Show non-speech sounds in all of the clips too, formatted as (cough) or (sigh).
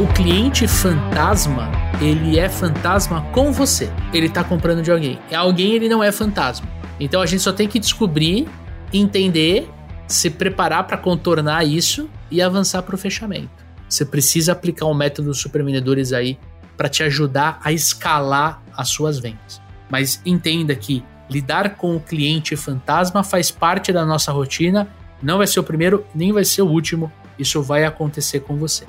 O cliente fantasma, ele é fantasma com você. Ele tá comprando de alguém. É alguém, ele não é fantasma. Então a gente só tem que descobrir, entender, se preparar para contornar isso e avançar para o fechamento. Você precisa aplicar um método super vendedores aí para te ajudar a escalar as suas vendas. Mas entenda que lidar com o cliente fantasma faz parte da nossa rotina, não vai ser o primeiro, nem vai ser o último. Isso vai acontecer com você.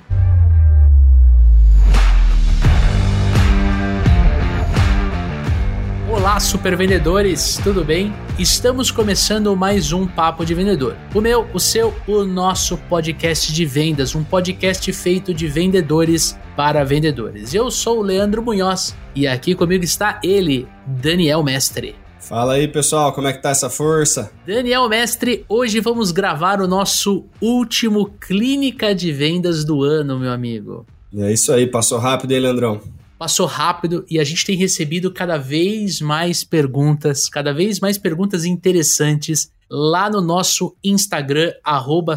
Olá, super vendedores, tudo bem? Estamos começando mais um Papo de Vendedor. O meu, o seu, o nosso podcast de vendas, um podcast feito de vendedores para vendedores. Eu sou o Leandro Munhoz e aqui comigo está ele, Daniel Mestre. Fala aí, pessoal, como é que tá essa força? Daniel Mestre, hoje vamos gravar o nosso último Clínica de Vendas do ano, meu amigo. É isso aí, passou rápido, hein, Leandrão? Passou rápido e a gente tem recebido cada vez mais perguntas, cada vez mais perguntas interessantes lá no nosso Instagram,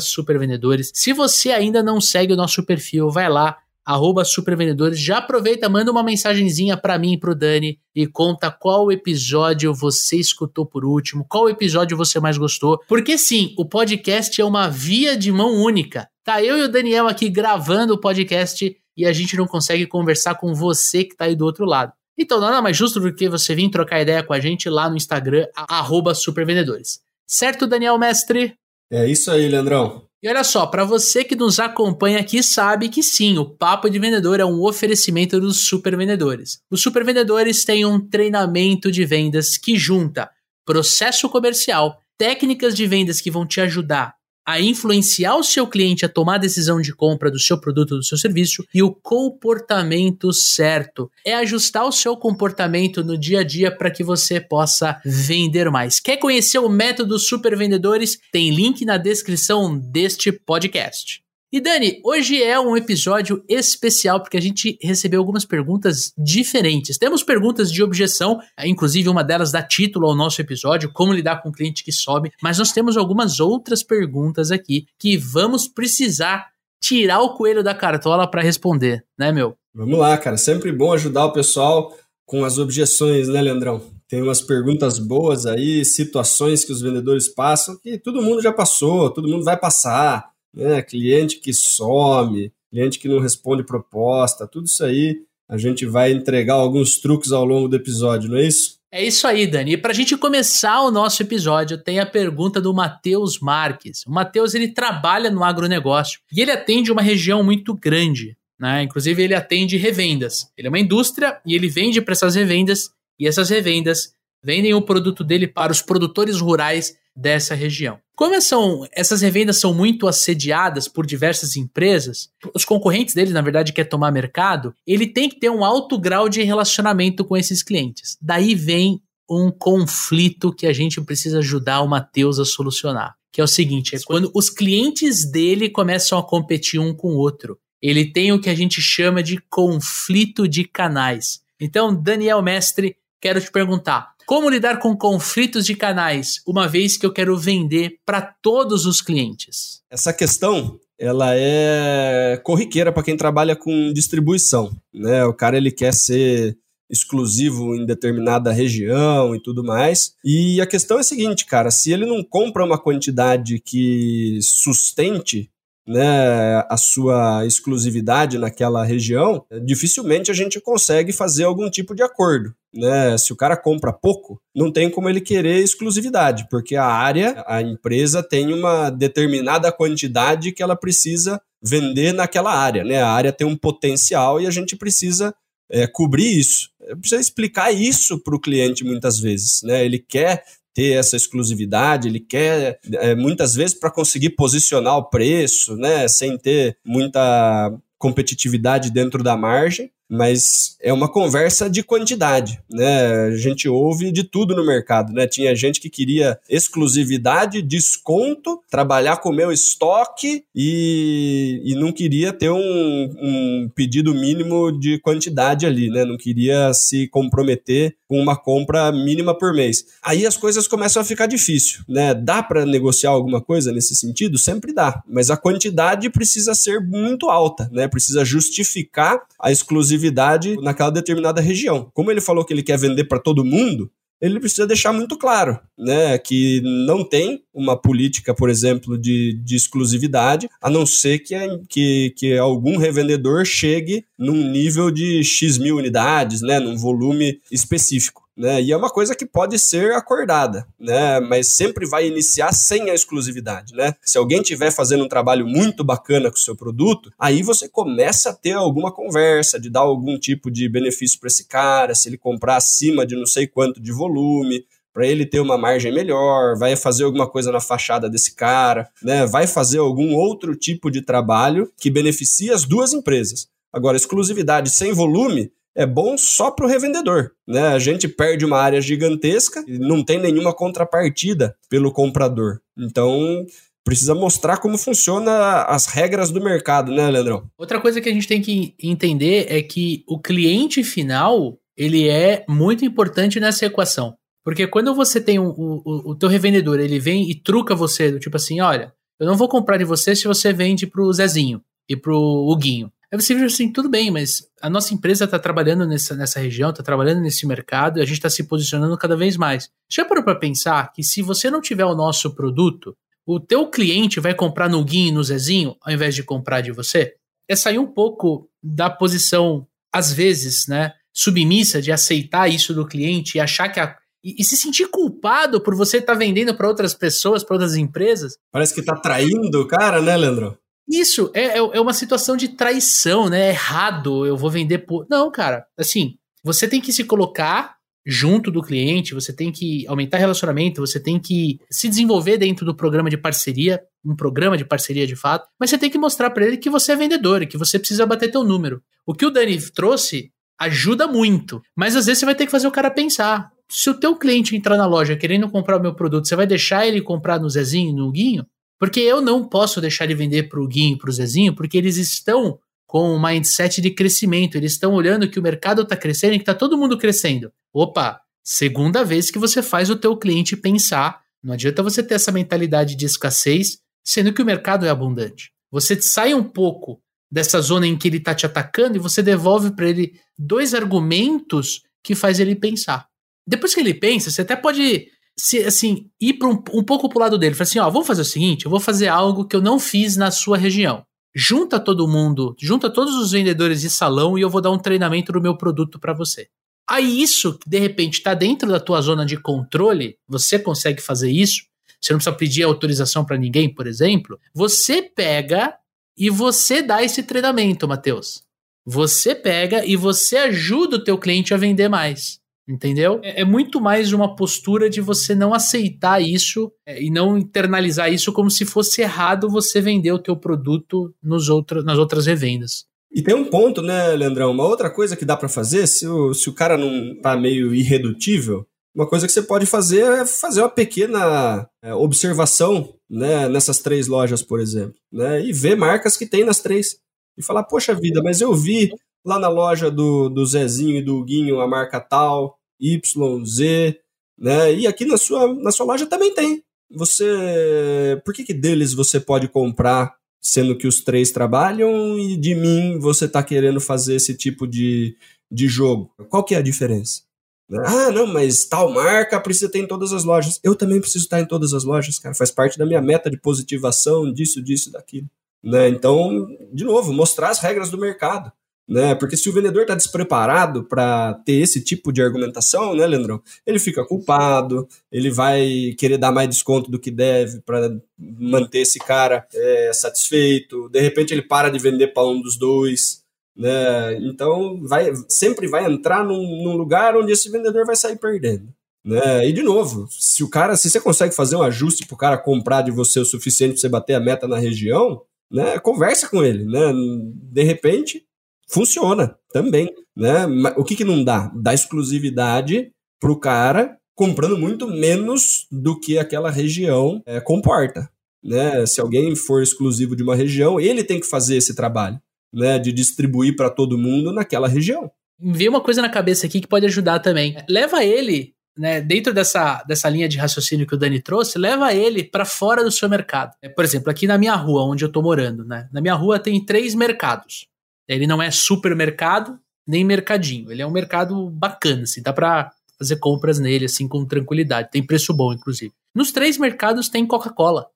supervendedores. Se você ainda não segue o nosso perfil, vai lá, supervendedores. Já aproveita, manda uma mensagenzinha para mim e pro Dani e conta qual episódio você escutou por último, qual episódio você mais gostou. Porque sim, o podcast é uma via de mão única. Tá eu e o Daniel aqui gravando o podcast e a gente não consegue conversar com você que está aí do outro lado. Então, nada mais justo do que você vir trocar ideia com a gente lá no Instagram, supervendedores. Certo, Daniel Mestre? É isso aí, Leandrão. E olha só, para você que nos acompanha aqui sabe que sim, o Papo de Vendedor é um oferecimento dos supervendedores. Os supervendedores têm um treinamento de vendas que junta processo comercial, técnicas de vendas que vão te ajudar a influenciar o seu cliente a tomar a decisão de compra do seu produto do seu serviço e o comportamento certo. É ajustar o seu comportamento no dia a dia para que você possa vender mais. Quer conhecer o método Super Vendedores? Tem link na descrição deste podcast. E Dani, hoje é um episódio especial porque a gente recebeu algumas perguntas diferentes. Temos perguntas de objeção, inclusive uma delas dá título ao nosso episódio, como lidar com um cliente que sobe, mas nós temos algumas outras perguntas aqui que vamos precisar tirar o coelho da cartola para responder, né, meu? Vamos lá, cara. Sempre bom ajudar o pessoal com as objeções, né, Leandrão? Tem umas perguntas boas aí, situações que os vendedores passam que todo mundo já passou, todo mundo vai passar né? Cliente que some, cliente que não responde proposta, tudo isso aí a gente vai entregar alguns truques ao longo do episódio, não é isso? É isso aí, Dani. E para a gente começar o nosso episódio, tem a pergunta do Matheus Marques. O Matheus ele trabalha no agronegócio e ele atende uma região muito grande. Né? Inclusive, ele atende revendas. Ele é uma indústria e ele vende para essas revendas, e essas revendas vendem o produto dele para os produtores rurais dessa região. Como são, essas revendas são muito assediadas por diversas empresas, os concorrentes dele, na verdade, quer tomar mercado, ele tem que ter um alto grau de relacionamento com esses clientes. Daí vem um conflito que a gente precisa ajudar o Matheus a solucionar. Que é o seguinte: é quando os clientes dele começam a competir um com o outro. Ele tem o que a gente chama de conflito de canais. Então, Daniel Mestre, quero te perguntar: como lidar com conflitos de canais, uma vez que eu quero vender para todos os clientes? Essa questão ela é corriqueira para quem trabalha com distribuição, né? O cara ele quer ser exclusivo em determinada região e tudo mais. E a questão é a seguinte, cara, se ele não compra uma quantidade que sustente né, a sua exclusividade naquela região, dificilmente a gente consegue fazer algum tipo de acordo. Né? Se o cara compra pouco, não tem como ele querer exclusividade, porque a área, a empresa tem uma determinada quantidade que ela precisa vender naquela área. Né? A área tem um potencial e a gente precisa é, cobrir isso. Precisa explicar isso para o cliente muitas vezes. Né? Ele quer ter essa exclusividade, ele quer é, muitas vezes para conseguir posicionar o preço, né, sem ter muita competitividade dentro da margem, mas é uma conversa de quantidade, né? A gente ouve de tudo no mercado, né? Tinha gente que queria exclusividade, desconto, trabalhar com o meu estoque e, e não queria ter um, um pedido mínimo de quantidade ali, né? Não queria se comprometer com uma compra mínima por mês. Aí as coisas começam a ficar difícil, né? Dá para negociar alguma coisa nesse sentido? Sempre dá, mas a quantidade precisa ser muito alta, né? Precisa justificar a exclusividade naquela determinada região. Como ele falou que ele quer vender para todo mundo, ele precisa deixar muito claro, né, que não tem uma política, por exemplo, de, de exclusividade, a não ser que, que, que algum revendedor chegue num nível de X mil unidades, né, num volume específico né? E é uma coisa que pode ser acordada, né? Mas sempre vai iniciar sem a exclusividade, né? Se alguém estiver fazendo um trabalho muito bacana com o seu produto, aí você começa a ter alguma conversa de dar algum tipo de benefício para esse cara, se ele comprar acima de não sei quanto de volume, para ele ter uma margem melhor, vai fazer alguma coisa na fachada desse cara, né? Vai fazer algum outro tipo de trabalho que beneficie as duas empresas. Agora, exclusividade sem volume é bom só para o revendedor. Né? A gente perde uma área gigantesca e não tem nenhuma contrapartida pelo comprador. Então, precisa mostrar como funciona as regras do mercado, né, Leandrão? Outra coisa que a gente tem que entender é que o cliente final ele é muito importante nessa equação. Porque quando você tem o, o, o teu revendedor, ele vem e truca você, do tipo assim, olha, eu não vou comprar de você se você vende pro Zezinho e pro Huguinho. Aí você vê assim, tudo bem, mas a nossa empresa está trabalhando nessa, nessa região, está trabalhando nesse mercado e a gente está se posicionando cada vez mais. Já parou para pensar que se você não tiver o nosso produto, o teu cliente vai comprar no Guinho e no Zezinho ao invés de comprar de você? É sair um pouco da posição, às vezes, né, submissa de aceitar isso do cliente e achar que a, e, e, se sentir culpado por você estar tá vendendo para outras pessoas, para outras empresas. Parece que está traindo o cara, né, Leandro? Isso, é, é, é uma situação de traição, né? É errado, eu vou vender por. Não, cara. Assim, você tem que se colocar junto do cliente, você tem que aumentar relacionamento, você tem que se desenvolver dentro do programa de parceria, um programa de parceria de fato, mas você tem que mostrar para ele que você é vendedor e que você precisa bater teu número. O que o Dani trouxe ajuda muito, mas às vezes você vai ter que fazer o cara pensar. Se o teu cliente entrar na loja querendo comprar o meu produto, você vai deixar ele comprar no Zezinho no Guinho? Porque eu não posso deixar de vender para o Guinho e para o Zezinho, porque eles estão com um mindset de crescimento. Eles estão olhando que o mercado está crescendo e que está todo mundo crescendo. Opa, segunda vez que você faz o teu cliente pensar. Não adianta você ter essa mentalidade de escassez, sendo que o mercado é abundante. Você sai um pouco dessa zona em que ele está te atacando e você devolve para ele dois argumentos que faz ele pensar. Depois que ele pensa, você até pode se assim ir para um, um pouco pro lado dele, falar assim, ó, vamos fazer o seguinte, eu vou fazer algo que eu não fiz na sua região. Junta todo mundo, junta todos os vendedores de salão e eu vou dar um treinamento do meu produto para você. Aí isso, de repente, está dentro da tua zona de controle, você consegue fazer isso, você não precisa pedir autorização para ninguém, por exemplo, você pega e você dá esse treinamento, Matheus. Você pega e você ajuda o teu cliente a vender mais. Entendeu? É, é, muito mais uma postura de você não aceitar isso é, e não internalizar isso como se fosse errado você vender o teu produto nos outro, nas outras revendas. E tem um ponto, né, Leandrão? Uma outra coisa que dá para fazer, se o, se o cara não tá meio irredutível, uma coisa que você pode fazer é fazer uma pequena é, observação né, nessas três lojas, por exemplo, né, e ver marcas que tem nas três. E falar, poxa vida, mas eu vi lá na loja do, do Zezinho e do Guinho a marca tal, Y, Z, né? E aqui na sua, na sua loja também tem. Você, por que, que deles você pode comprar, sendo que os três trabalham e de mim você está querendo fazer esse tipo de, de jogo? Qual que é a diferença? Ah, não, mas tal marca precisa ter em todas as lojas. Eu também preciso estar em todas as lojas, cara. Faz parte da minha meta de positivação, disso, disso, daquilo. Né? Então, de novo, mostrar as regras do mercado né? Porque se o vendedor está despreparado para ter esse tipo de argumentação, né, Leandrão? Ele fica culpado, ele vai querer dar mais desconto do que deve para manter esse cara é, satisfeito. De repente ele para de vender para um dos dois, né? Então vai, sempre vai entrar num, num lugar onde esse vendedor vai sair perdendo. Né? E de novo, se o cara, se você consegue fazer um ajuste para o cara comprar de você o suficiente para você bater a meta na região, né? Conversa com ele, né? De repente funciona também, né? O que, que não dá? Dá exclusividade pro cara comprando muito menos do que aquela região é, comporta. Né? Se alguém for exclusivo de uma região, ele tem que fazer esse trabalho, né? De distribuir para todo mundo naquela região. Veio uma coisa na cabeça aqui que pode ajudar também. Leva ele né, dentro dessa, dessa linha de raciocínio que o Dani trouxe, leva ele para fora do seu mercado. É, por exemplo, aqui na minha rua, onde eu estou morando, né, na minha rua tem três mercados. Ele não é supermercado nem mercadinho. Ele é um mercado bacana, assim, dá para fazer compras nele assim com tranquilidade. Tem preço bom, inclusive. Nos três mercados tem Coca-Cola.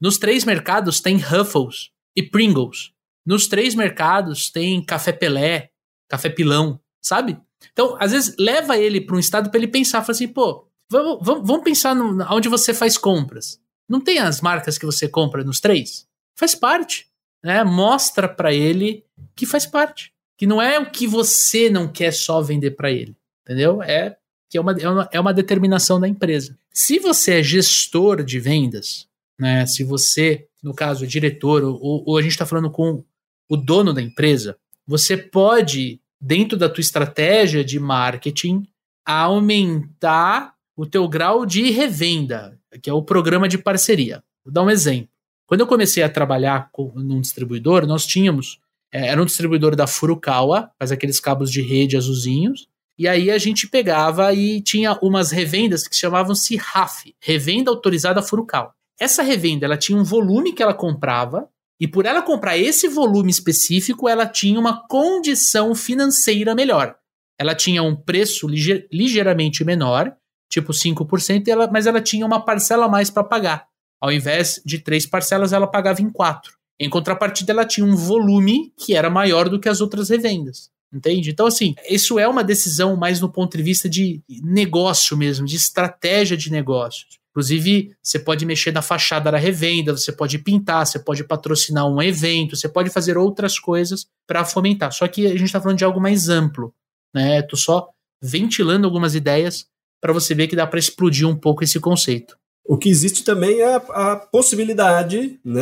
Nos três mercados tem Ruffles e Pringles. Nos três mercados tem Café Pelé, Café Pilão, sabe? Então, às vezes, leva ele para um estado para ele pensar, fala assim, pô, vamos, vamos, pensar no, onde você faz compras. Não tem as marcas que você compra nos três? Faz parte. Né? Mostra para ele que faz parte. Que não é o que você não quer só vender para ele. Entendeu? É que é uma, é uma, é uma determinação da empresa. Se você é gestor de vendas, né? Se você, no caso, é diretor, ou, ou a gente está falando com o dono da empresa, você pode dentro da tua estratégia de marketing, aumentar o teu grau de revenda, que é o programa de parceria. Vou dar um exemplo. Quando eu comecei a trabalhar com, num distribuidor, nós tínhamos, é, era um distribuidor da Furukawa, faz aqueles cabos de rede azulzinhos, e aí a gente pegava e tinha umas revendas que chamavam-se RAF, Revenda Autorizada Furukawa. Essa revenda, ela tinha um volume que ela comprava, e por ela comprar esse volume específico, ela tinha uma condição financeira melhor. Ela tinha um preço lige ligeiramente menor, tipo 5%, ela, mas ela tinha uma parcela a mais para pagar. Ao invés de três parcelas, ela pagava em quatro. Em contrapartida, ela tinha um volume que era maior do que as outras revendas. Entende? Então, assim, isso é uma decisão mais no ponto de vista de negócio mesmo, de estratégia de negócios. Inclusive, você pode mexer na fachada da revenda, você pode pintar, você pode patrocinar um evento, você pode fazer outras coisas para fomentar. Só que a gente está falando de algo mais amplo, né? Tô só ventilando algumas ideias para você ver que dá para explodir um pouco esse conceito. O que existe também é a, possibilidade, né?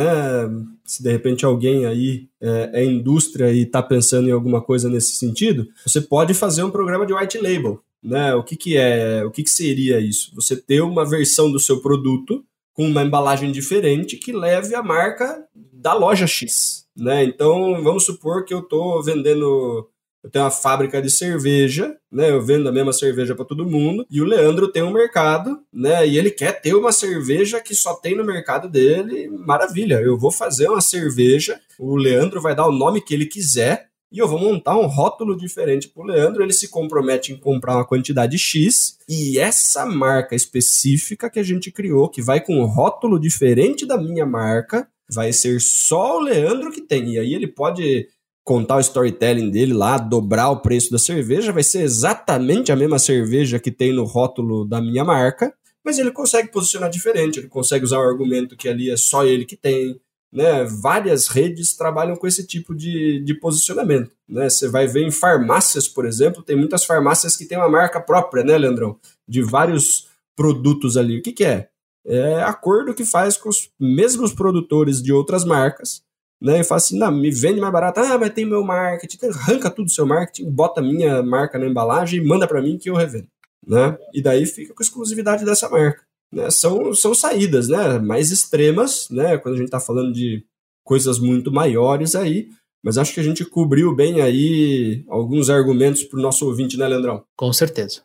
Se de repente alguém aí é, é indústria e está pensando em alguma coisa nesse sentido, você pode fazer um programa de white label, né? O que, que é, o que, que seria isso? Você ter uma versão do seu produto com uma embalagem diferente que leve a marca da loja X, né? Então, vamos supor que eu estou vendendo eu tenho uma fábrica de cerveja, né? Eu vendo a mesma cerveja para todo mundo. E o Leandro tem um mercado, né? E ele quer ter uma cerveja que só tem no mercado dele. Maravilha, eu vou fazer uma cerveja. O Leandro vai dar o nome que ele quiser e eu vou montar um rótulo diferente para o Leandro. Ele se compromete em comprar uma quantidade X e essa marca específica que a gente criou, que vai com um rótulo diferente da minha marca, vai ser só o Leandro que tem. E aí ele pode contar o storytelling dele lá, dobrar o preço da cerveja, vai ser exatamente a mesma cerveja que tem no rótulo da minha marca, mas ele consegue posicionar diferente, ele consegue usar o argumento que ali é só ele que tem, né, várias redes trabalham com esse tipo de, de posicionamento. Né? Você vai ver em farmácias, por exemplo, tem muitas farmácias que têm uma marca própria, né, Leandrão? De vários produtos ali. O que, que é? É acordo que faz com os mesmos produtores de outras marcas, né? E fala assim, não, me vende mais barato. Ah, mas tem meu marketing. Arranca tudo do seu marketing, bota minha marca na embalagem e manda para mim que eu revendo. Né? E daí fica com exclusividade dessa marca né, são, são saídas né, mais extremas, né, quando a gente está falando de coisas muito maiores aí, mas acho que a gente cobriu bem aí alguns argumentos para o nosso ouvinte, né, Leandrão? Com certeza.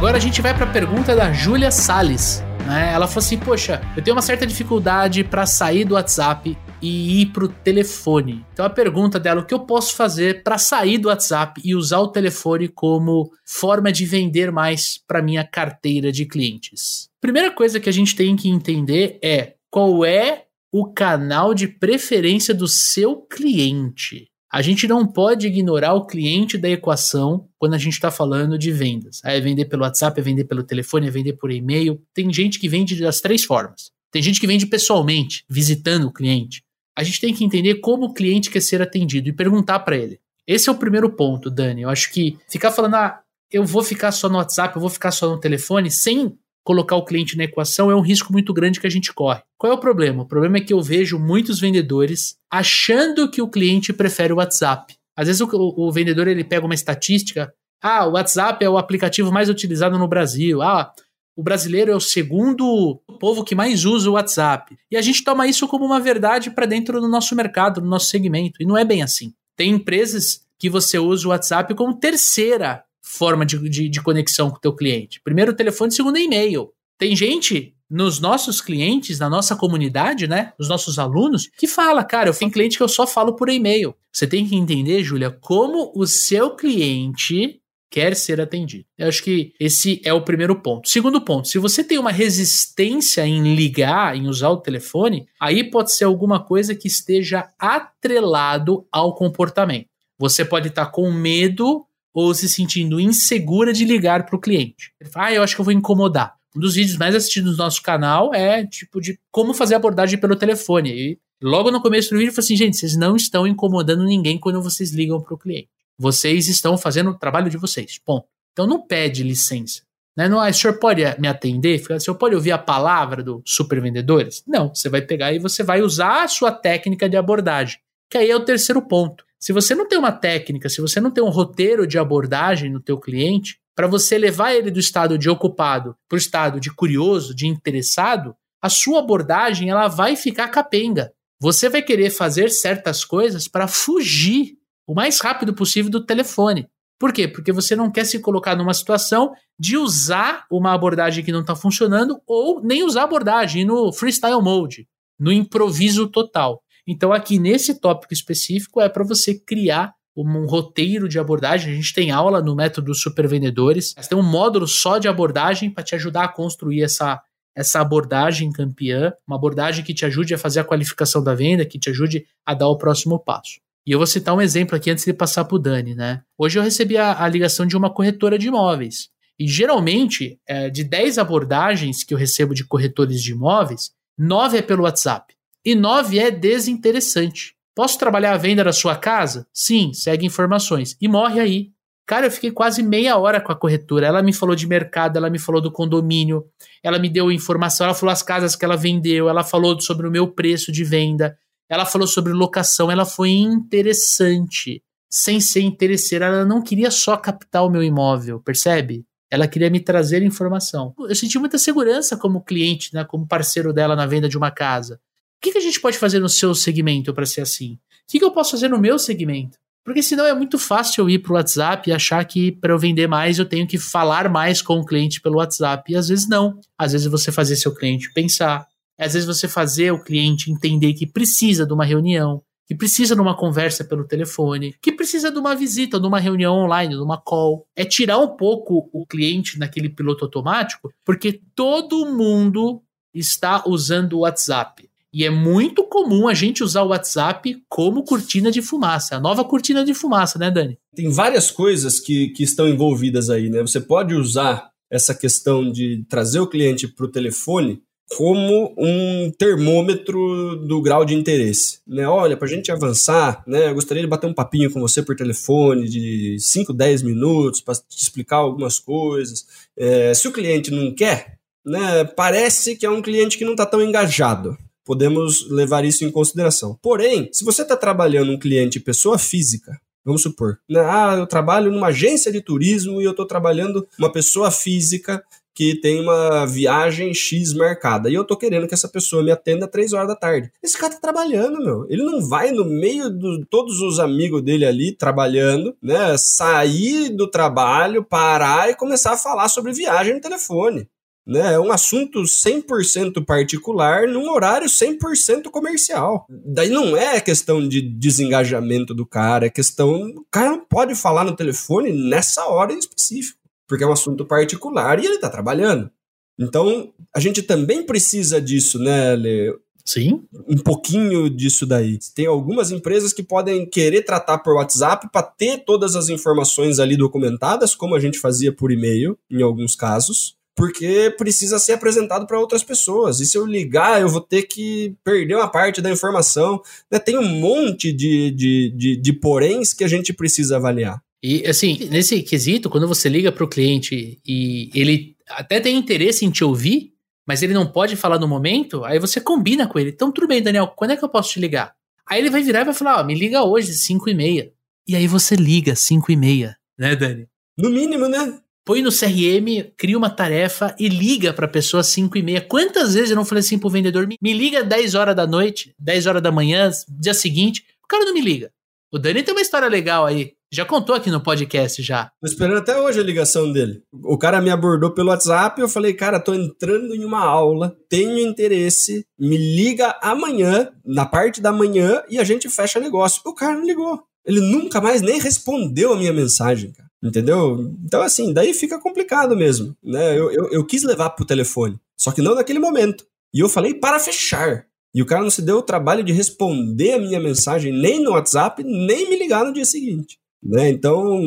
Agora a gente vai para a pergunta da Júlia Sales. Né? Ela falou assim: Poxa, eu tenho uma certa dificuldade para sair do WhatsApp e ir pro telefone. Então a pergunta dela, o que eu posso fazer para sair do WhatsApp e usar o telefone como forma de vender mais para minha carteira de clientes? Primeira coisa que a gente tem que entender é qual é o canal de preferência do seu cliente. A gente não pode ignorar o cliente da equação quando a gente está falando de vendas. É vender pelo WhatsApp, é vender pelo telefone, é vender por e-mail. Tem gente que vende das três formas. Tem gente que vende pessoalmente, visitando o cliente a gente tem que entender como o cliente quer ser atendido e perguntar para ele. Esse é o primeiro ponto, Dani. Eu acho que ficar falando, ah, eu vou ficar só no WhatsApp, eu vou ficar só no telefone, sem colocar o cliente na equação é um risco muito grande que a gente corre. Qual é o problema? O problema é que eu vejo muitos vendedores achando que o cliente prefere o WhatsApp. Às vezes o, o vendedor ele pega uma estatística, ah, o WhatsApp é o aplicativo mais utilizado no Brasil. Ah, o brasileiro é o segundo povo que mais usa o WhatsApp. E a gente toma isso como uma verdade para dentro do nosso mercado, do nosso segmento. E não é bem assim. Tem empresas que você usa o WhatsApp como terceira forma de, de, de conexão com o teu cliente. Primeiro telefone, segundo e-mail. Tem gente nos nossos clientes, na nossa comunidade, né, nos nossos alunos, que fala, cara, eu tenho cliente que eu só falo por e-mail. Você tem que entender, Júlia, como o seu cliente quer ser atendido. Eu acho que esse é o primeiro ponto. Segundo ponto, se você tem uma resistência em ligar, em usar o telefone, aí pode ser alguma coisa que esteja atrelado ao comportamento. Você pode estar com medo ou se sentindo insegura de ligar para o cliente. Ele fala, ah, eu acho que eu vou incomodar. Um dos vídeos mais assistidos no nosso canal é tipo de como fazer abordagem pelo telefone. E logo no começo do vídeo eu falei assim, gente, vocês não estão incomodando ninguém quando vocês ligam para o cliente. Vocês estão fazendo o trabalho de vocês. Ponto. Então não pede licença. Né? Não, ah, o senhor pode me atender? O senhor pode ouvir a palavra do supervendedores? Não, você vai pegar e você vai usar a sua técnica de abordagem. Que aí é o terceiro ponto. Se você não tem uma técnica, se você não tem um roteiro de abordagem no teu cliente, para você levar ele do estado de ocupado para o estado de curioso, de interessado, a sua abordagem ela vai ficar capenga. Você vai querer fazer certas coisas para fugir o mais rápido possível do telefone. Por quê? Porque você não quer se colocar numa situação de usar uma abordagem que não está funcionando ou nem usar abordagem no freestyle mode, no improviso total. Então, aqui nesse tópico específico, é para você criar um roteiro de abordagem. A gente tem aula no método Super Vendedores. Tem um módulo só de abordagem para te ajudar a construir essa, essa abordagem campeã, uma abordagem que te ajude a fazer a qualificação da venda, que te ajude a dar o próximo passo. E eu vou citar um exemplo aqui antes de passar para o Dani, né? Hoje eu recebi a, a, ligação de uma corretora de imóveis. E geralmente, é, de 10 abordagens que eu recebo de corretores de imóveis, 9 é pelo WhatsApp. E 9 é desinteressante. Posso trabalhar a venda da sua casa? Sim, segue informações. E morre aí. Cara, eu fiquei quase meia hora com a corretora. Ela me falou de mercado, ela me falou do condomínio, ela me deu informação, ela falou as casas que ela vendeu, ela falou sobre o meu preço de venda, ela falou sobre locação, ela foi interessante. Sem ser interesseira, ela não queria só captar o meu imóvel, percebe? Ela queria me trazer informação. Eu senti muita segurança como cliente, né, como parceiro dela na venda de uma casa. O que, que a gente pode fazer no seu segmento para ser assim? O que, que eu posso fazer no meu segmento? Porque senão é muito fácil eu ir para o WhatsApp e achar que para eu vender mais eu tenho que falar mais com o cliente pelo WhatsApp. E às vezes não. Às vezes você fazer seu cliente pensar, às vezes você fazer o cliente entender que precisa de uma reunião, que precisa de uma conversa pelo telefone, que precisa de uma visita, de uma reunião online, de uma call. É tirar um pouco o cliente naquele piloto automático, porque todo mundo está usando o WhatsApp. E é muito comum a gente usar o WhatsApp como cortina de fumaça, a nova cortina de fumaça, né, Dani? Tem várias coisas que, que estão envolvidas aí, né? Você pode usar essa questão de trazer o cliente para o telefone como um termômetro do grau de interesse. Né? Olha, para a gente avançar, né, eu gostaria de bater um papinho com você por telefone de 5, 10 minutos para te explicar algumas coisas. É, se o cliente não quer, né, parece que é um cliente que não está tão engajado. Podemos levar isso em consideração. Porém, se você está trabalhando um cliente pessoa física, Vamos supor, né? ah, eu trabalho numa agência de turismo e eu estou trabalhando uma pessoa física que tem uma viagem X marcada e eu tô querendo que essa pessoa me atenda às 3 horas da tarde. Esse cara tá trabalhando, meu. Ele não vai no meio de todos os amigos dele ali trabalhando, né? Sair do trabalho, parar e começar a falar sobre viagem no telefone. Né, é um assunto 100% particular num horário 100% comercial. Daí não é questão de desengajamento do cara, é questão. O cara não pode falar no telefone nessa hora em específico porque é um assunto particular e ele está trabalhando. Então, a gente também precisa disso, né, Lê? Sim. Um pouquinho disso daí. Tem algumas empresas que podem querer tratar por WhatsApp para ter todas as informações ali documentadas, como a gente fazia por e-mail, em alguns casos, porque precisa ser apresentado para outras pessoas. E se eu ligar, eu vou ter que perder uma parte da informação. Né? Tem um monte de, de, de, de poréns que a gente precisa avaliar. E assim, nesse quesito, quando você liga para o cliente e ele até tem interesse em te ouvir, mas ele não pode falar no momento, aí você combina com ele. Então, tudo bem, Daniel, quando é que eu posso te ligar? Aí ele vai virar e vai falar, ó, me liga hoje, 5 e meia. E aí você liga, 5 e meia, né, Dani? No mínimo, né? Põe no CRM, cria uma tarefa e liga pra pessoa 5 e meia. Quantas vezes eu não falei assim pro vendedor, me liga 10 horas da noite, 10 horas da manhã, dia seguinte, o cara não me liga. O Dani tem uma história legal aí. Já contou aqui no podcast já. Tô esperando até hoje a ligação dele. O cara me abordou pelo WhatsApp eu falei, cara, tô entrando em uma aula, tenho interesse, me liga amanhã, na parte da manhã, e a gente fecha negócio. O cara não ligou. Ele nunca mais nem respondeu a minha mensagem, cara. Entendeu? Então, assim, daí fica complicado mesmo. Né? Eu, eu, eu quis levar pro telefone, só que não naquele momento. E eu falei para fechar. E o cara não se deu o trabalho de responder a minha mensagem nem no WhatsApp, nem me ligar no dia seguinte. Né? Então,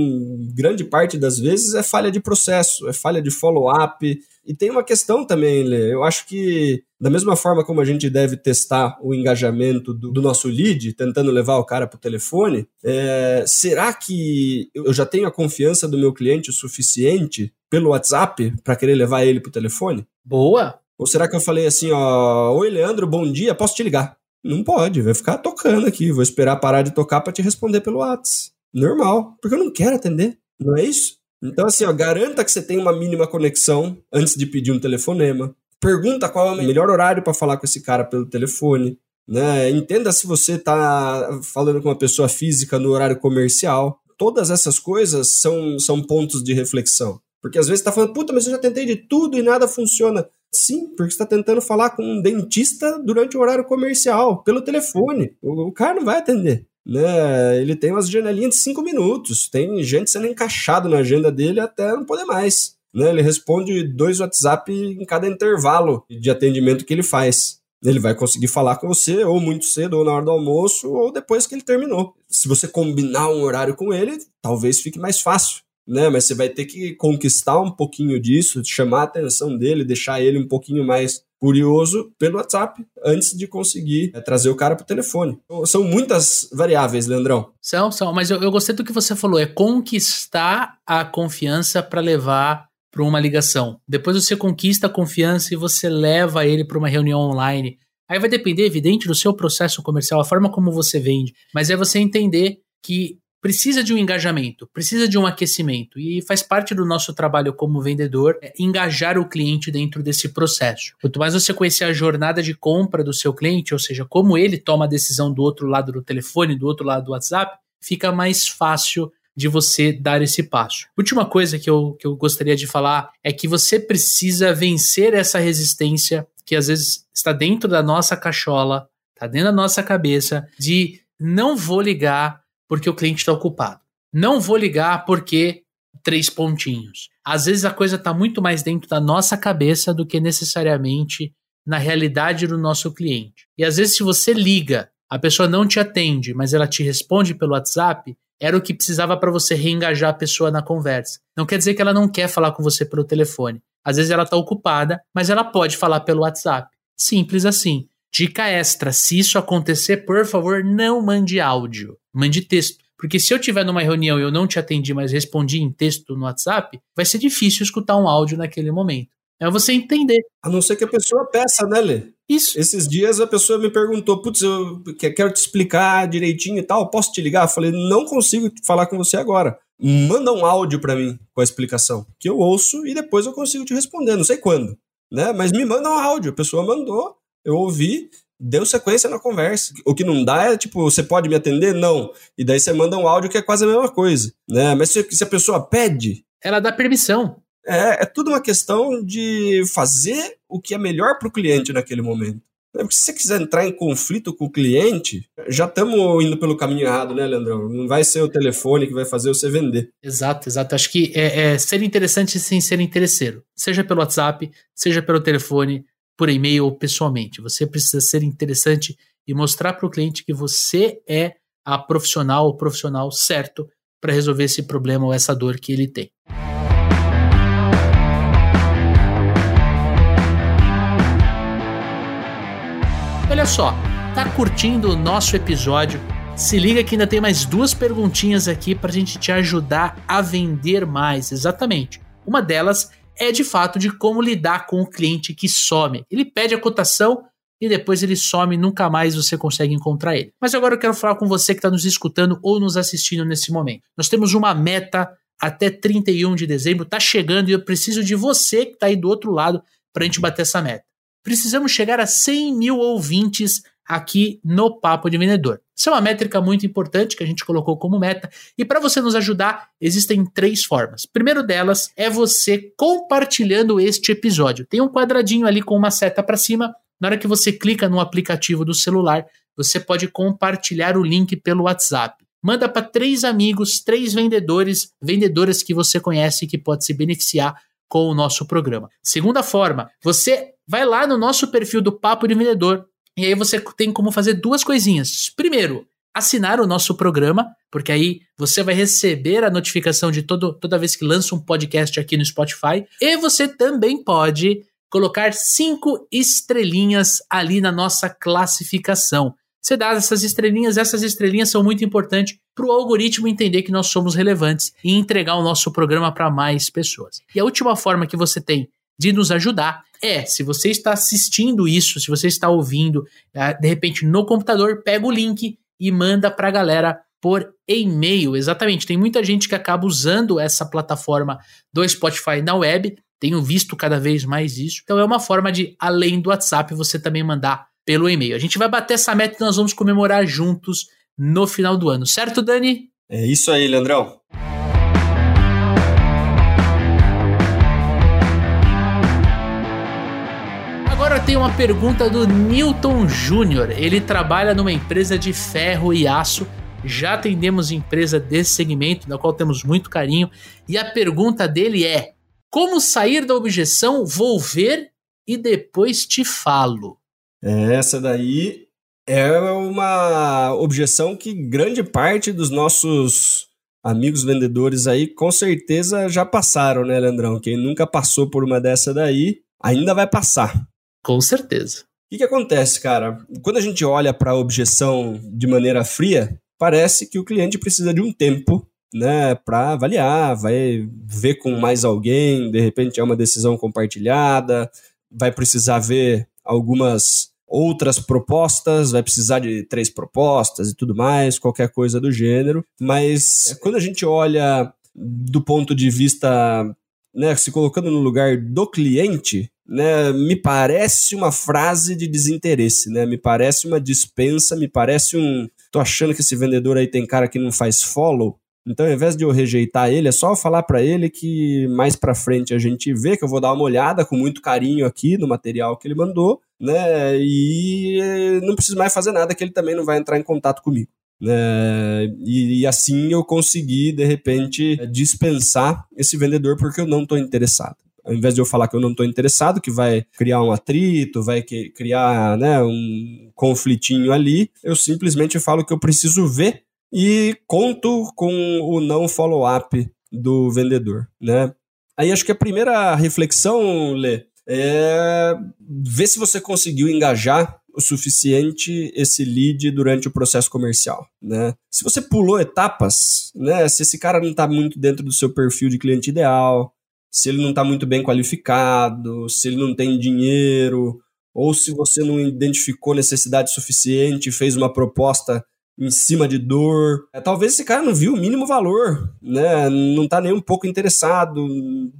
grande parte das vezes é falha de processo, é falha de follow-up. E tem uma questão também, Lê. Eu acho que, da mesma forma como a gente deve testar o engajamento do, do nosso lead, tentando levar o cara para o telefone, é, será que eu já tenho a confiança do meu cliente o suficiente pelo WhatsApp para querer levar ele para o telefone? Boa! Ou será que eu falei assim, ó, oi Leandro, bom dia, posso te ligar? Não pode, vai ficar tocando aqui, vou esperar parar de tocar para te responder pelo WhatsApp normal, porque eu não quero atender, não é isso? Então, assim, ó, garanta que você tem uma mínima conexão antes de pedir um telefonema. Pergunta qual é o melhor horário para falar com esse cara pelo telefone. Né? Entenda se você está falando com uma pessoa física no horário comercial. Todas essas coisas são, são pontos de reflexão. Porque às vezes está falando, puta, mas eu já tentei de tudo e nada funciona. Sim, porque você está tentando falar com um dentista durante o horário comercial, pelo telefone. O, o cara não vai atender né? Ele tem umas janelinhas de cinco minutos. Tem gente sendo encaixado na agenda dele até não poder mais. Né? Ele responde dois WhatsApp em cada intervalo de atendimento que ele faz. Ele vai conseguir falar com você ou muito cedo, ou na hora do almoço, ou depois que ele terminou. Se você combinar um horário com ele, talvez fique mais fácil. Né, mas você vai ter que conquistar um pouquinho disso, chamar a atenção dele, deixar ele um pouquinho mais curioso pelo WhatsApp antes de conseguir é, trazer o cara para o telefone. Então, são muitas variáveis, Leandrão. São, são, mas eu, eu gostei do que você falou, é conquistar a confiança para levar para uma ligação. Depois você conquista a confiança e você leva ele para uma reunião online. Aí vai depender, evidente, do seu processo comercial, a forma como você vende, mas é você entender que precisa de um engajamento, precisa de um aquecimento e faz parte do nosso trabalho como vendedor é engajar o cliente dentro desse processo. Quanto mais você conhecer a jornada de compra do seu cliente, ou seja, como ele toma a decisão do outro lado do telefone, do outro lado do WhatsApp, fica mais fácil de você dar esse passo. Última coisa que eu, que eu gostaria de falar é que você precisa vencer essa resistência que às vezes está dentro da nossa cachola, está dentro da nossa cabeça, de não vou ligar porque o cliente está ocupado. Não vou ligar porque três pontinhos. Às vezes a coisa está muito mais dentro da nossa cabeça do que necessariamente na realidade do nosso cliente. E às vezes, se você liga, a pessoa não te atende, mas ela te responde pelo WhatsApp, era o que precisava para você reengajar a pessoa na conversa. Não quer dizer que ela não quer falar com você pelo telefone. Às vezes ela está ocupada, mas ela pode falar pelo WhatsApp. Simples assim. Dica extra: se isso acontecer, por favor, não mande áudio mande texto. Porque se eu tiver numa reunião e eu não te atendi, mas respondi em texto no WhatsApp, vai ser difícil escutar um áudio naquele momento. É você entender. A não ser que a pessoa peça, né, Lê? Isso. Esses dias a pessoa me perguntou, putz, eu quero te explicar direitinho e tal, posso te ligar? Eu falei, não consigo falar com você agora. Manda um áudio para mim com a explicação, que eu ouço e depois eu consigo te responder, não sei quando, né? Mas me manda um áudio, a pessoa mandou, eu ouvi, deu sequência na conversa. O que não dá é, tipo, você pode me atender? Não. E daí você manda um áudio que é quase a mesma coisa, né? Mas se, se a pessoa pede... Ela dá permissão. É, é tudo uma questão de fazer o que é melhor para o cliente naquele momento. É, porque se você quiser entrar em conflito com o cliente, já estamos indo pelo caminho errado, né, Leandrão? Não vai ser o telefone que vai fazer você vender. Exato, exato. Acho que é, é ser interessante sem ser interesseiro. Seja pelo WhatsApp, seja pelo telefone, por e-mail ou pessoalmente. Você precisa ser interessante e mostrar para o cliente que você é a profissional ou profissional certo para resolver esse problema ou essa dor que ele tem. Olha só, tá curtindo o nosso episódio? Se liga que ainda tem mais duas perguntinhas aqui para a gente te ajudar a vender mais. Exatamente. Uma delas é de fato de como lidar com o cliente que some. Ele pede a cotação e depois ele some, nunca mais você consegue encontrar ele. Mas agora eu quero falar com você que está nos escutando ou nos assistindo nesse momento. Nós temos uma meta até 31 de dezembro, está chegando e eu preciso de você que está aí do outro lado para a gente bater essa meta. Precisamos chegar a 100 mil ouvintes aqui no Papo de Vendedor. Isso é uma métrica muito importante que a gente colocou como meta. E para você nos ajudar, existem três formas. Primeiro delas é você compartilhando este episódio. Tem um quadradinho ali com uma seta para cima. Na hora que você clica no aplicativo do celular, você pode compartilhar o link pelo WhatsApp. Manda para três amigos, três vendedores, vendedoras que você conhece que pode se beneficiar com o nosso programa. Segunda forma, você vai lá no nosso perfil do Papo de Vendedor, e aí você tem como fazer duas coisinhas. Primeiro, assinar o nosso programa, porque aí você vai receber a notificação de todo, toda vez que lança um podcast aqui no Spotify. E você também pode colocar cinco estrelinhas ali na nossa classificação. Você dá essas estrelinhas, essas estrelinhas são muito importantes para o algoritmo entender que nós somos relevantes e entregar o nosso programa para mais pessoas. E a última forma que você tem de nos ajudar é, se você está assistindo isso, se você está ouvindo, é, de repente no computador, pega o link e manda para a galera por e-mail. Exatamente, tem muita gente que acaba usando essa plataforma do Spotify na web, tenho visto cada vez mais isso. Então é uma forma de, além do WhatsApp, você também mandar pelo e-mail. A gente vai bater essa meta e nós vamos comemorar juntos no final do ano, certo, Dani? É isso aí, Leandrão. Tem uma pergunta do Newton Júnior. Ele trabalha numa empresa de ferro e aço. Já atendemos empresa desse segmento, da qual temos muito carinho. E a pergunta dele é: Como sair da objeção? Vou ver e depois te falo. Essa daí é uma objeção que grande parte dos nossos amigos vendedores aí com certeza já passaram, né, Leandrão? Quem nunca passou por uma dessa daí ainda vai passar. Com certeza. O que, que acontece, cara? Quando a gente olha para a objeção de maneira fria, parece que o cliente precisa de um tempo né, para avaliar, vai ver com mais alguém, de repente é uma decisão compartilhada, vai precisar ver algumas outras propostas, vai precisar de três propostas e tudo mais, qualquer coisa do gênero. Mas quando a gente olha do ponto de vista, né, se colocando no lugar do cliente, né, me parece uma frase de desinteresse, né? Me parece uma dispensa, me parece um. Tô achando que esse vendedor aí tem cara que não faz follow. Então, ao invés de eu rejeitar ele, é só eu falar para ele que mais para frente a gente vê que eu vou dar uma olhada com muito carinho aqui no material que ele mandou, né? E não preciso mais fazer nada que ele também não vai entrar em contato comigo. Né? E, e, assim eu consegui, de repente, dispensar esse vendedor porque eu não estou interessado ao invés de eu falar que eu não estou interessado, que vai criar um atrito, vai que, criar né, um conflitinho ali, eu simplesmente falo que eu preciso ver e conto com o não follow-up do vendedor, né? Aí acho que a primeira reflexão, Lê, é ver se você conseguiu engajar o suficiente esse lead durante o processo comercial, né? Se você pulou etapas, né? Se esse cara não está muito dentro do seu perfil de cliente ideal, se ele não está muito bem qualificado, se ele não tem dinheiro, ou se você não identificou necessidade suficiente fez uma proposta em cima de dor. É, talvez esse cara não viu o mínimo valor, né? Não está nem um pouco interessado,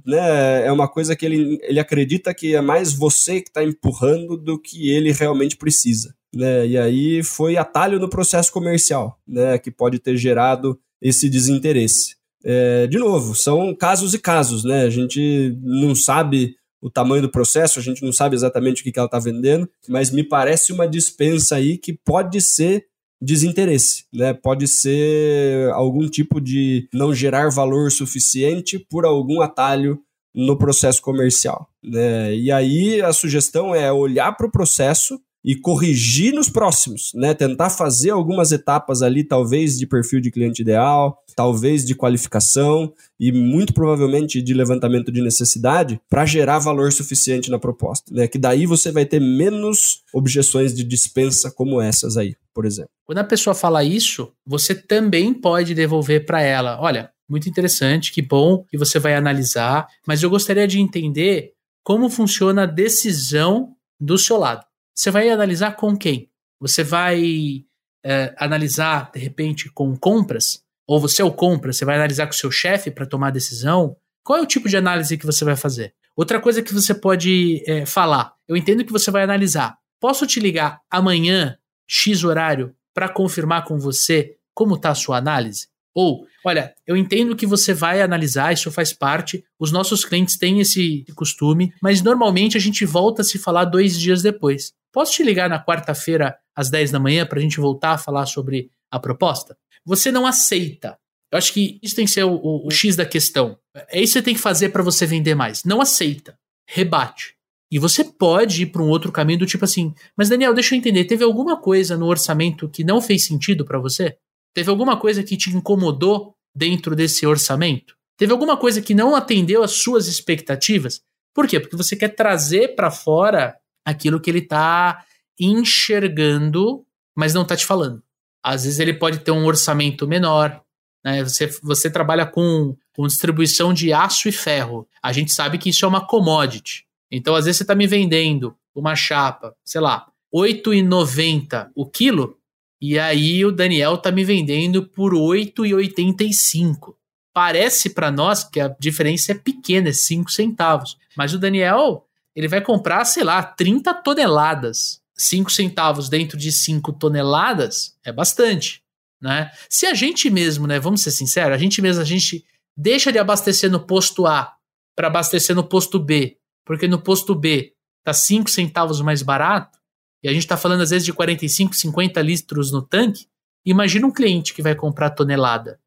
né? É uma coisa que ele, ele acredita que é mais você que está empurrando do que ele realmente precisa, né? E aí foi atalho no processo comercial, né? Que pode ter gerado esse desinteresse. É, de novo, são casos e casos, né? A gente não sabe o tamanho do processo, a gente não sabe exatamente o que, que ela está vendendo, mas me parece uma dispensa aí que pode ser desinteresse, né? Pode ser algum tipo de não gerar valor suficiente por algum atalho no processo comercial, né? E aí a sugestão é olhar para o processo e corrigir nos próximos, né? Tentar fazer algumas etapas ali, talvez de perfil de cliente ideal, talvez de qualificação e muito provavelmente de levantamento de necessidade para gerar valor suficiente na proposta, né? Que daí você vai ter menos objeções de dispensa como essas aí, por exemplo. Quando a pessoa fala isso, você também pode devolver para ela, olha, Muito interessante, que bom que você vai analisar, mas eu gostaria de entender como funciona a decisão do seu lado. Você vai analisar com quem? Você vai é, analisar, de repente, com compras? Ou você é o compra, você vai analisar com o seu chefe para tomar decisão? Qual é o tipo de análise que você vai fazer? Outra coisa que você pode é, falar, eu entendo que você vai analisar. Posso te ligar amanhã, X horário, para confirmar com você como está a sua análise? Ou, olha, eu entendo que você vai analisar, isso faz parte, os nossos clientes têm esse costume, mas normalmente a gente volta a se falar dois dias depois. Posso te ligar na quarta-feira às 10 da manhã para a gente voltar a falar sobre a proposta? Você não aceita. Eu acho que isso tem que ser o, o, o X da questão. É isso que você tem que fazer para você vender mais. Não aceita. Rebate. E você pode ir para um outro caminho do tipo assim, mas Daniel, deixa eu entender, teve alguma coisa no orçamento que não fez sentido para você? Teve alguma coisa que te incomodou dentro desse orçamento? Teve alguma coisa que não atendeu às suas expectativas? Por quê? Porque você quer trazer para fora aquilo que ele está enxergando, mas não está te falando. Às vezes ele pode ter um orçamento menor, né? Você, você trabalha com, com distribuição de aço e ferro. A gente sabe que isso é uma commodity. Então, às vezes, você está me vendendo uma chapa, sei lá, R$ 8,90 o quilo, e aí o Daniel tá me vendendo por 8,85. Parece para nós que a diferença é pequena, é 5 centavos. Mas o Daniel, ele vai comprar, sei lá, 30 toneladas. 5 centavos dentro de 5 toneladas é bastante, né? Se a gente mesmo, né, vamos ser sinceros, a gente mesmo, a gente deixa de abastecer no posto A para abastecer no posto B, porque no posto B tá 5 centavos mais barato, e a gente está falando às vezes de 45, 50 litros no tanque, imagina um cliente que vai comprar tonelada.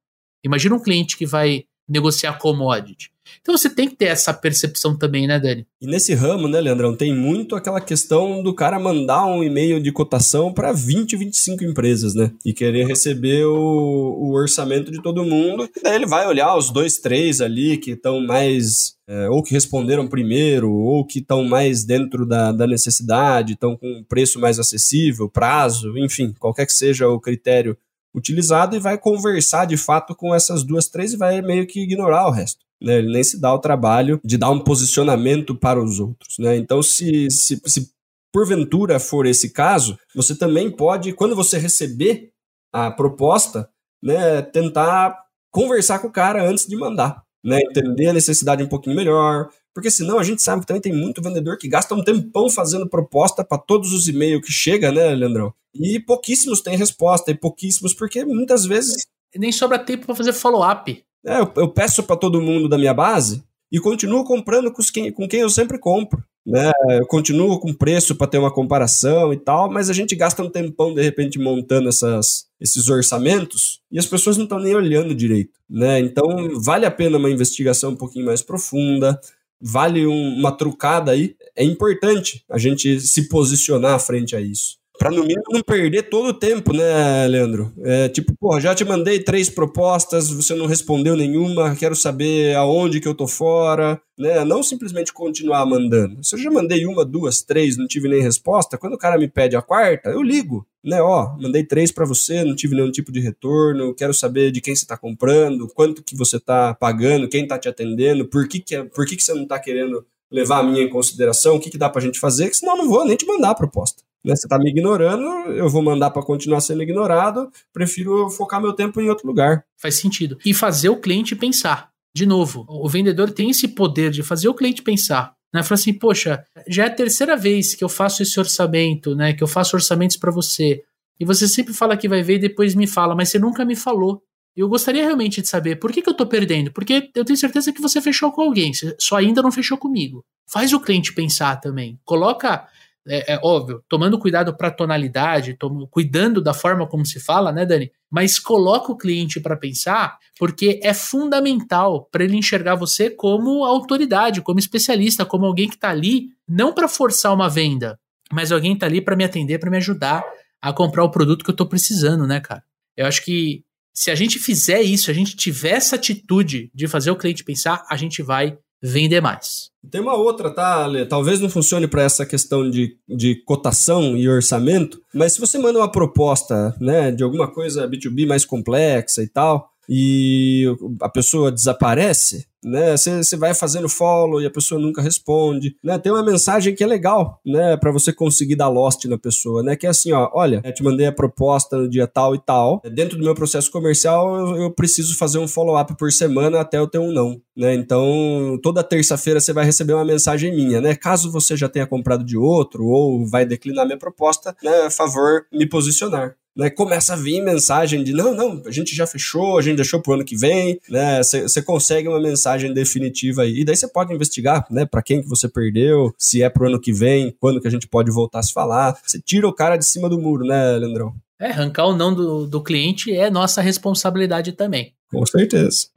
Imagina um cliente que vai negociar commodity. Então você tem que ter essa percepção também, né, Dani? E nesse ramo, né, Leandrão, tem muito aquela questão do cara mandar um e-mail de cotação para 20, 25 empresas, né? E querer receber o, o orçamento de todo mundo. E daí ele vai olhar os dois, três ali que estão mais. É, ou que responderam primeiro, ou que estão mais dentro da, da necessidade, estão com um preço mais acessível, prazo, enfim, qualquer que seja o critério utilizado e vai conversar de fato com essas duas, três e vai meio que ignorar o resto. Né? Ele nem se dá o trabalho de dar um posicionamento para os outros. Né? Então, se, se, se porventura for esse caso, você também pode, quando você receber a proposta, né, tentar conversar com o cara antes de mandar. Né, entender a necessidade um pouquinho melhor, porque senão a gente sabe que também tem muito vendedor que gasta um tempão fazendo proposta para todos os e-mails que chega, né, Leandrão? E pouquíssimos têm resposta, e pouquíssimos, porque muitas vezes. Nem sobra tempo para fazer follow-up. É, eu, eu peço para todo mundo da minha base e continuo comprando com quem, com quem eu sempre compro. Né? Eu continuo com preço para ter uma comparação e tal, mas a gente gasta um tempão de repente montando essas, esses orçamentos e as pessoas não estão nem olhando direito. Né? Então vale a pena uma investigação um pouquinho mais profunda, vale um, uma trucada aí. É importante a gente se posicionar frente a isso. Para no mínimo não perder todo o tempo, né, Leandro? É, tipo, porra, já te mandei três propostas, você não respondeu nenhuma, quero saber aonde que eu tô fora, né? Não simplesmente continuar mandando. Se eu já mandei uma, duas, três, não tive nem resposta, quando o cara me pede a quarta, eu ligo, né? Ó, mandei três para você, não tive nenhum tipo de retorno, quero saber de quem você tá comprando, quanto que você tá pagando, quem tá te atendendo, por que que, por que, que você não tá querendo levar a minha em consideração, o que, que dá pra gente fazer, que senão eu não vou nem te mandar a proposta. Né? Você está me ignorando, eu vou mandar para continuar sendo ignorado, prefiro focar meu tempo em outro lugar. Faz sentido. E fazer o cliente pensar. De novo, o vendedor tem esse poder de fazer o cliente pensar. Né? Falar assim, poxa, já é a terceira vez que eu faço esse orçamento, né? Que eu faço orçamentos para você. E você sempre fala que vai ver e depois me fala, mas você nunca me falou. Eu gostaria realmente de saber por que, que eu estou perdendo. Porque eu tenho certeza que você fechou com alguém, só ainda não fechou comigo. Faz o cliente pensar também. Coloca é, é óbvio, tomando cuidado para a tonalidade, tom, cuidando da forma como se fala, né, Dani? Mas coloca o cliente para pensar, porque é fundamental para ele enxergar você como autoridade, como especialista, como alguém que está ali, não para forçar uma venda, mas alguém está ali para me atender, para me ajudar a comprar o produto que eu estou precisando, né, cara? Eu acho que se a gente fizer isso, a gente tiver essa atitude de fazer o cliente pensar, a gente vai vender mais. Tem uma outra, tá, Ale? Talvez não funcione para essa questão de, de cotação e orçamento, mas se você manda uma proposta, né, de alguma coisa B2B mais complexa e tal, e a pessoa desaparece, né? Você vai fazendo follow e a pessoa nunca responde, né? Tem uma mensagem que é legal, né? Para você conseguir dar lost na pessoa, né? Que é assim, ó, olha, eu te mandei a proposta no dia tal e tal. Dentro do meu processo comercial, eu, eu preciso fazer um follow-up por semana até eu ter um não, né? Então, toda terça-feira você vai receber uma mensagem minha, né? Caso você já tenha comprado de outro ou vai declinar minha proposta, né? Favor, me posicionar né, começa a vir mensagem de não, não, a gente já fechou, a gente deixou pro ano que vem, né? Você consegue uma mensagem definitiva aí. E daí você pode investigar, né, para quem que você perdeu, se é pro ano que vem, quando que a gente pode voltar a se falar. Você tira o cara de cima do muro, né, Leandrão? É, arrancar o não do, do cliente é nossa responsabilidade também. Com certeza.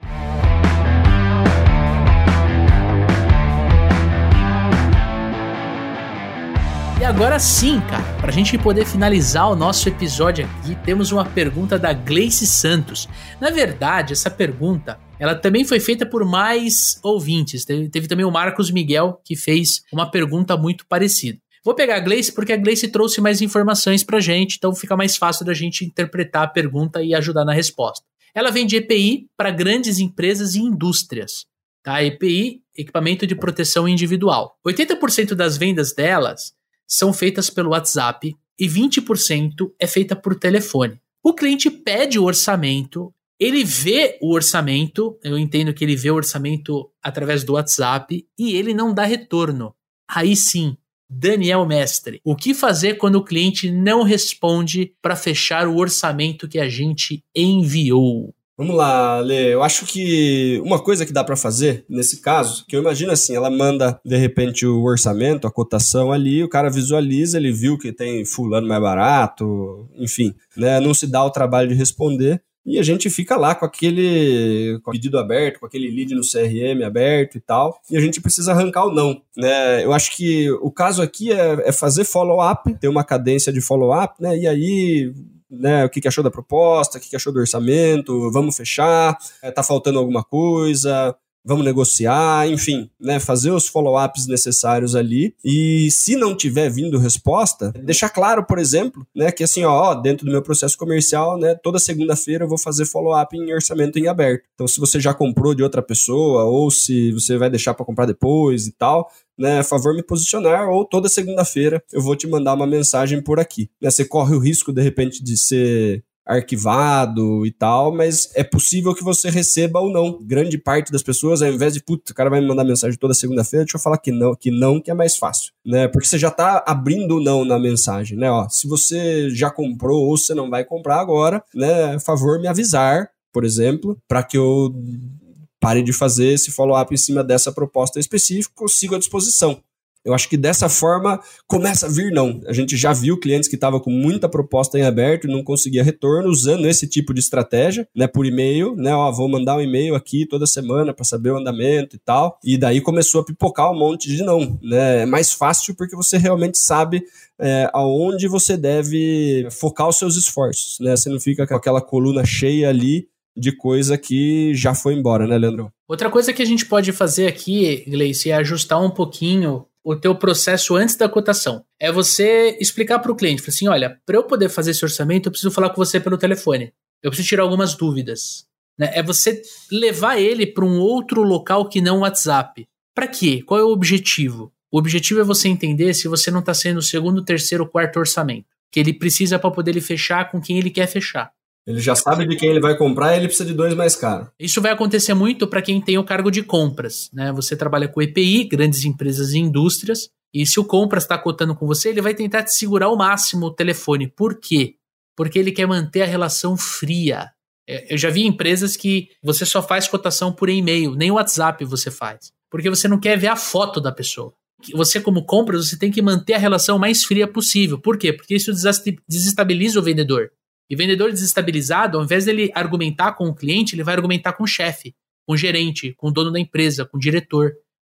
Agora sim, cara, para a gente poder finalizar o nosso episódio aqui, temos uma pergunta da Gleice Santos. Na verdade, essa pergunta ela também foi feita por mais ouvintes. Teve, teve também o Marcos Miguel que fez uma pergunta muito parecida. Vou pegar a Gleice porque a Gleice trouxe mais informações para gente, então fica mais fácil da gente interpretar a pergunta e ajudar na resposta. Ela vende EPI para grandes empresas e indústrias. Tá? EPI, equipamento de proteção individual. 80% das vendas delas são feitas pelo WhatsApp e 20% é feita por telefone. O cliente pede o orçamento, ele vê o orçamento, eu entendo que ele vê o orçamento através do WhatsApp e ele não dá retorno. Aí sim, Daniel Mestre, o que fazer quando o cliente não responde para fechar o orçamento que a gente enviou? Vamos lá, Lê. Eu acho que uma coisa que dá para fazer nesse caso, que eu imagino assim, ela manda de repente o orçamento, a cotação ali, o cara visualiza, ele viu que tem fulano mais barato, enfim, né? Não se dá o trabalho de responder. E a gente fica lá com aquele pedido aberto, com aquele lead no CRM aberto e tal, e a gente precisa arrancar o não. Né? Eu acho que o caso aqui é, é fazer follow-up, ter uma cadência de follow-up, né? E aí né, o que, que achou da proposta, o que, que achou do orçamento, vamos fechar, está faltando alguma coisa, vamos negociar, enfim, né, fazer os follow-ups necessários ali. E se não tiver vindo resposta, deixar claro, por exemplo, né, que assim, ó, dentro do meu processo comercial, né, toda segunda-feira eu vou fazer follow-up em orçamento em aberto. Então, se você já comprou de outra pessoa ou se você vai deixar para comprar depois e tal, né, favor me posicionar, ou toda segunda-feira eu vou te mandar uma mensagem por aqui. Né, você corre o risco, de repente, de ser arquivado e tal, mas é possível que você receba ou não. Grande parte das pessoas, ao invés de, puta, o cara vai me mandar mensagem toda segunda-feira, deixa eu falar que não, que não, que é mais fácil, né? Porque você já tá abrindo o não na mensagem, né? Ó, se você já comprou ou você não vai comprar agora, né, favor me avisar, por exemplo, para que eu pare de fazer esse follow-up em cima dessa proposta específica, sigo à disposição. Eu acho que dessa forma começa a vir não. A gente já viu clientes que estavam com muita proposta em aberto e não conseguia retorno usando esse tipo de estratégia, né, por e-mail, né, ó, vou mandar um e-mail aqui toda semana para saber o andamento e tal. E daí começou a pipocar um monte de não, né? É mais fácil porque você realmente sabe é, aonde você deve focar os seus esforços, né? Você não fica com aquela coluna cheia ali de coisa que já foi embora, né, Leandro? Outra coisa que a gente pode fazer aqui, Gleice, é ajustar um pouquinho o teu processo antes da cotação. É você explicar para o cliente, assim, olha, para eu poder fazer esse orçamento, eu preciso falar com você pelo telefone. Eu preciso tirar algumas dúvidas. Né? É você levar ele para um outro local que não o WhatsApp. Para quê? Qual é o objetivo? O objetivo é você entender se você não está sendo o segundo, terceiro, quarto orçamento. Que ele precisa para poder ele fechar com quem ele quer fechar. Ele já sabe de quem ele vai comprar e ele precisa de dois mais caros. Isso vai acontecer muito para quem tem o cargo de compras. Né? Você trabalha com EPI, grandes empresas e indústrias, e se o compras está cotando com você, ele vai tentar te segurar ao máximo o telefone. Por quê? Porque ele quer manter a relação fria. É, eu já vi empresas que você só faz cotação por e-mail, nem WhatsApp você faz. Porque você não quer ver a foto da pessoa. Você, como compras, você tem que manter a relação mais fria possível. Por quê? Porque isso desestabiliza o vendedor. E vendedor desestabilizado, ao invés dele argumentar com o cliente, ele vai argumentar com o chefe, com o gerente, com o dono da empresa, com o diretor.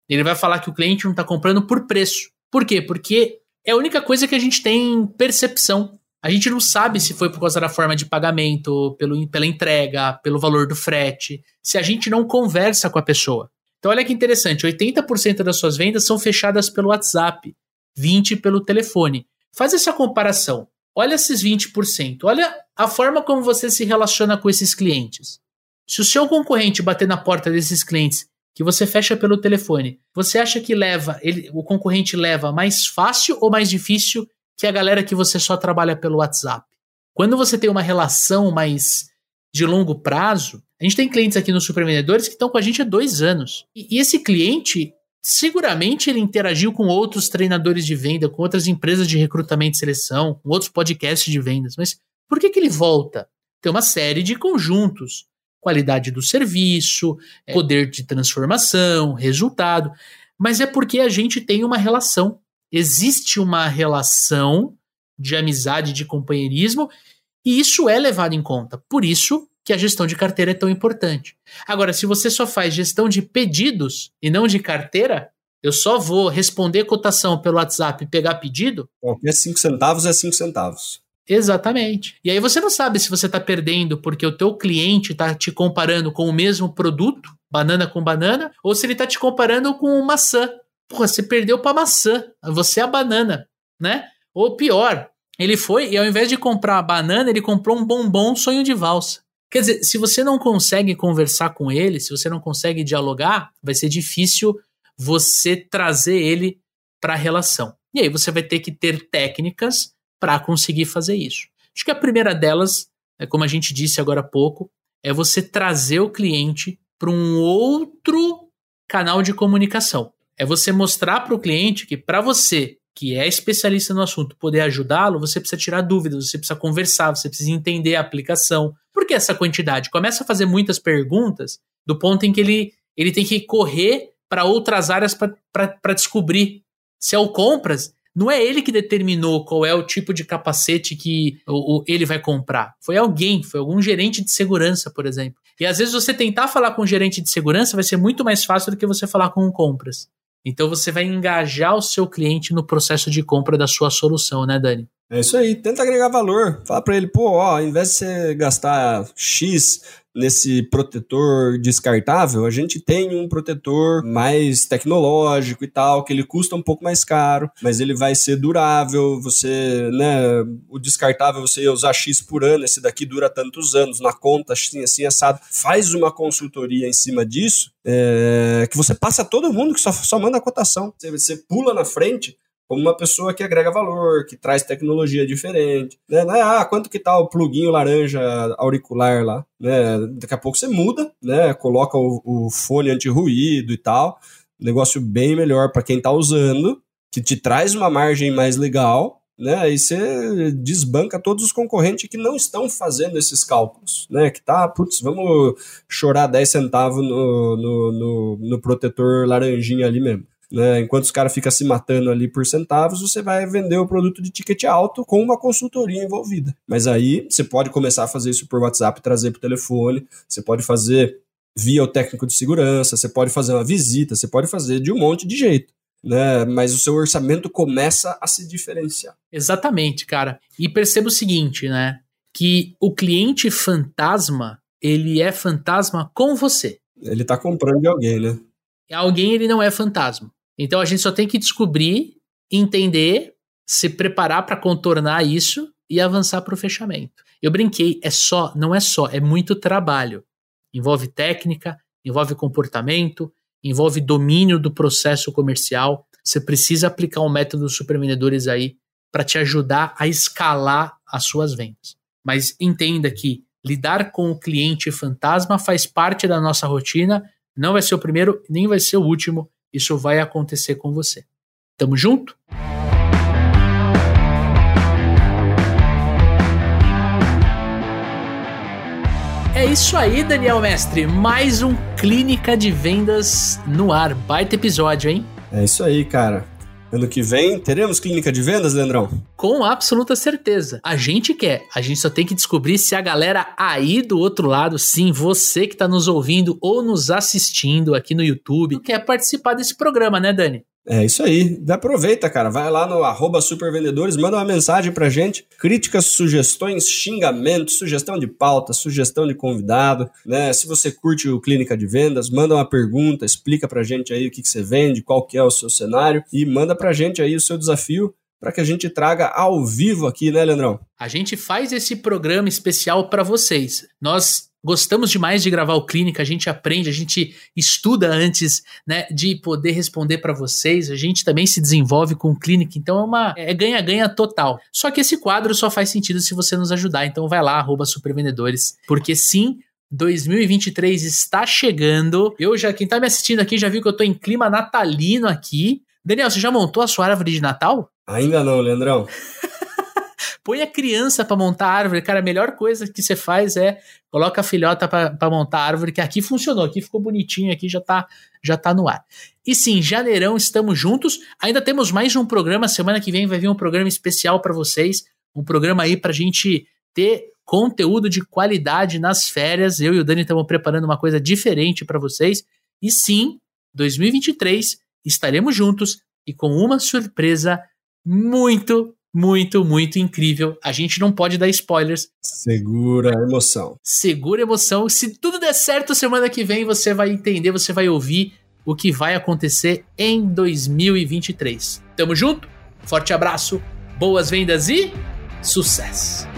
Ele vai falar que o cliente não está comprando por preço. Por quê? Porque é a única coisa que a gente tem percepção. A gente não sabe se foi por causa da forma de pagamento, pelo, pela entrega, pelo valor do frete, se a gente não conversa com a pessoa. Então, olha que interessante: 80% das suas vendas são fechadas pelo WhatsApp, 20% pelo telefone. Faz essa comparação. Olha esses 20%. Olha a forma como você se relaciona com esses clientes. Se o seu concorrente bater na porta desses clientes que você fecha pelo telefone, você acha que leva, ele, o concorrente leva mais fácil ou mais difícil que a galera que você só trabalha pelo WhatsApp? Quando você tem uma relação mais de longo prazo, a gente tem clientes aqui nos Supervendedores que estão com a gente há dois anos. E, e esse cliente, seguramente ele interagiu com outros treinadores de venda, com outras empresas de recrutamento e seleção, com outros podcasts de vendas. Mas por que, que ele volta? Tem uma série de conjuntos. Qualidade do serviço, é. poder de transformação, resultado. Mas é porque a gente tem uma relação. Existe uma relação de amizade, de companheirismo, e isso é levado em conta. Por isso que a gestão de carteira é tão importante. Agora, se você só faz gestão de pedidos e não de carteira, eu só vou responder cotação pelo WhatsApp e pegar pedido. Qualquer 5 centavos é 5 centavos. Exatamente. E aí você não sabe se você está perdendo porque o teu cliente está te comparando com o mesmo produto, banana com banana, ou se ele está te comparando com maçã. Porra, você perdeu para maçã, você é a banana, né? Ou pior, ele foi e ao invés de comprar a banana, ele comprou um bombom sonho de valsa. Quer dizer, se você não consegue conversar com ele, se você não consegue dialogar, vai ser difícil você trazer ele para a relação. E aí você vai ter que ter técnicas para conseguir fazer isso. Acho que a primeira delas, é como a gente disse agora há pouco, é você trazer o cliente para um outro canal de comunicação. É você mostrar para o cliente que para você que é especialista no assunto, poder ajudá-lo, você precisa tirar dúvidas, você precisa conversar, você precisa entender a aplicação. Por que essa quantidade? Começa a fazer muitas perguntas do ponto em que ele, ele tem que correr para outras áreas para descobrir. Se é o compras, não é ele que determinou qual é o tipo de capacete que o, o, ele vai comprar. Foi alguém, foi algum gerente de segurança, por exemplo. E às vezes você tentar falar com um gerente de segurança vai ser muito mais fácil do que você falar com um compras. Então você vai engajar o seu cliente no processo de compra da sua solução, né, Dani? É isso aí, tenta agregar valor. Fala para ele, pô, ó, ao invés de você gastar X nesse protetor descartável, a gente tem um protetor mais tecnológico e tal, que ele custa um pouco mais caro, mas ele vai ser durável. Você, né, o descartável você ia usar X por ano, esse daqui dura tantos anos, na conta, assim, assim, assado. Faz uma consultoria em cima disso, é, que você passa todo mundo que só, só manda a cotação. Você, você pula na frente como uma pessoa que agrega valor, que traz tecnologia diferente. Né? É, ah, quanto que tá o pluguinho laranja auricular lá? Né? Daqui a pouco você muda, né? coloca o, o fone anti-ruído e tal. Negócio bem melhor para quem está usando, que te traz uma margem mais legal, né? Aí você desbanca todos os concorrentes que não estão fazendo esses cálculos, né? Que tá, putz, vamos chorar 10 centavos no, no, no, no protetor laranjinha ali mesmo. Né? Enquanto os caras ficam se matando ali por centavos, você vai vender o produto de ticket alto com uma consultoria envolvida. Mas aí você pode começar a fazer isso por WhatsApp, trazer para o telefone, você pode fazer via o técnico de segurança, você pode fazer uma visita, você pode fazer de um monte de jeito. Né? Mas o seu orçamento começa a se diferenciar. Exatamente, cara. E perceba o seguinte, né? Que o cliente fantasma, ele é fantasma com você. Ele está comprando de alguém, né? Alguém ele não é fantasma. Então a gente só tem que descobrir, entender, se preparar para contornar isso e avançar para o fechamento. Eu brinquei, é só, não é só, é muito trabalho. Envolve técnica, envolve comportamento, envolve domínio do processo comercial. Você precisa aplicar um método dos supervendedores aí para te ajudar a escalar as suas vendas. Mas entenda que lidar com o cliente fantasma faz parte da nossa rotina, não vai ser o primeiro, nem vai ser o último isso vai acontecer com você. Tamo junto? É isso aí, Daniel Mestre. Mais um Clínica de Vendas no ar. Baita episódio, hein? É isso aí, cara. Ano que vem teremos clínica de vendas, Leandrão? Com absoluta certeza. A gente quer. A gente só tem que descobrir se a galera aí do outro lado, sim, você que está nos ouvindo ou nos assistindo aqui no YouTube, quer participar desse programa, né, Dani? É isso aí. Aproveita, cara. Vai lá no arroba supervendedores, manda uma mensagem pra gente. Críticas, sugestões, xingamentos, sugestão de pauta, sugestão de convidado. Né? Se você curte o Clínica de Vendas, manda uma pergunta, explica pra gente aí o que, que você vende, qual que é o seu cenário e manda pra gente aí o seu desafio para que a gente traga ao vivo aqui, né, Leandrão? A gente faz esse programa especial para vocês. Nós Gostamos demais de gravar o Clínica, a gente aprende, a gente estuda antes né, de poder responder para vocês, a gente também se desenvolve com o Clínica, então é uma é ganha-ganha total. Só que esse quadro só faz sentido se você nos ajudar, então vai lá, supervendedores, porque sim, 2023 está chegando. Eu já, quem tá me assistindo aqui já viu que eu tô em clima natalino aqui. Daniel, você já montou a sua árvore de Natal? Ainda não, Leandrão. (laughs) Põe a criança para montar a árvore. Cara, a melhor coisa que você faz é coloca a filhota para montar a árvore, que aqui funcionou, aqui ficou bonitinho, aqui já tá, já tá no ar. E sim, janeirão estamos juntos. Ainda temos mais um programa. Semana que vem vai vir um programa especial para vocês. Um programa aí pra gente ter conteúdo de qualidade nas férias. Eu e o Dani estamos preparando uma coisa diferente para vocês. E sim, 2023 estaremos juntos e com uma surpresa muito, muito, muito incrível. A gente não pode dar spoilers. Segura a emoção. Segura a emoção. Se tudo der certo, semana que vem você vai entender, você vai ouvir o que vai acontecer em 2023. Tamo junto? Forte abraço, boas vendas e sucesso!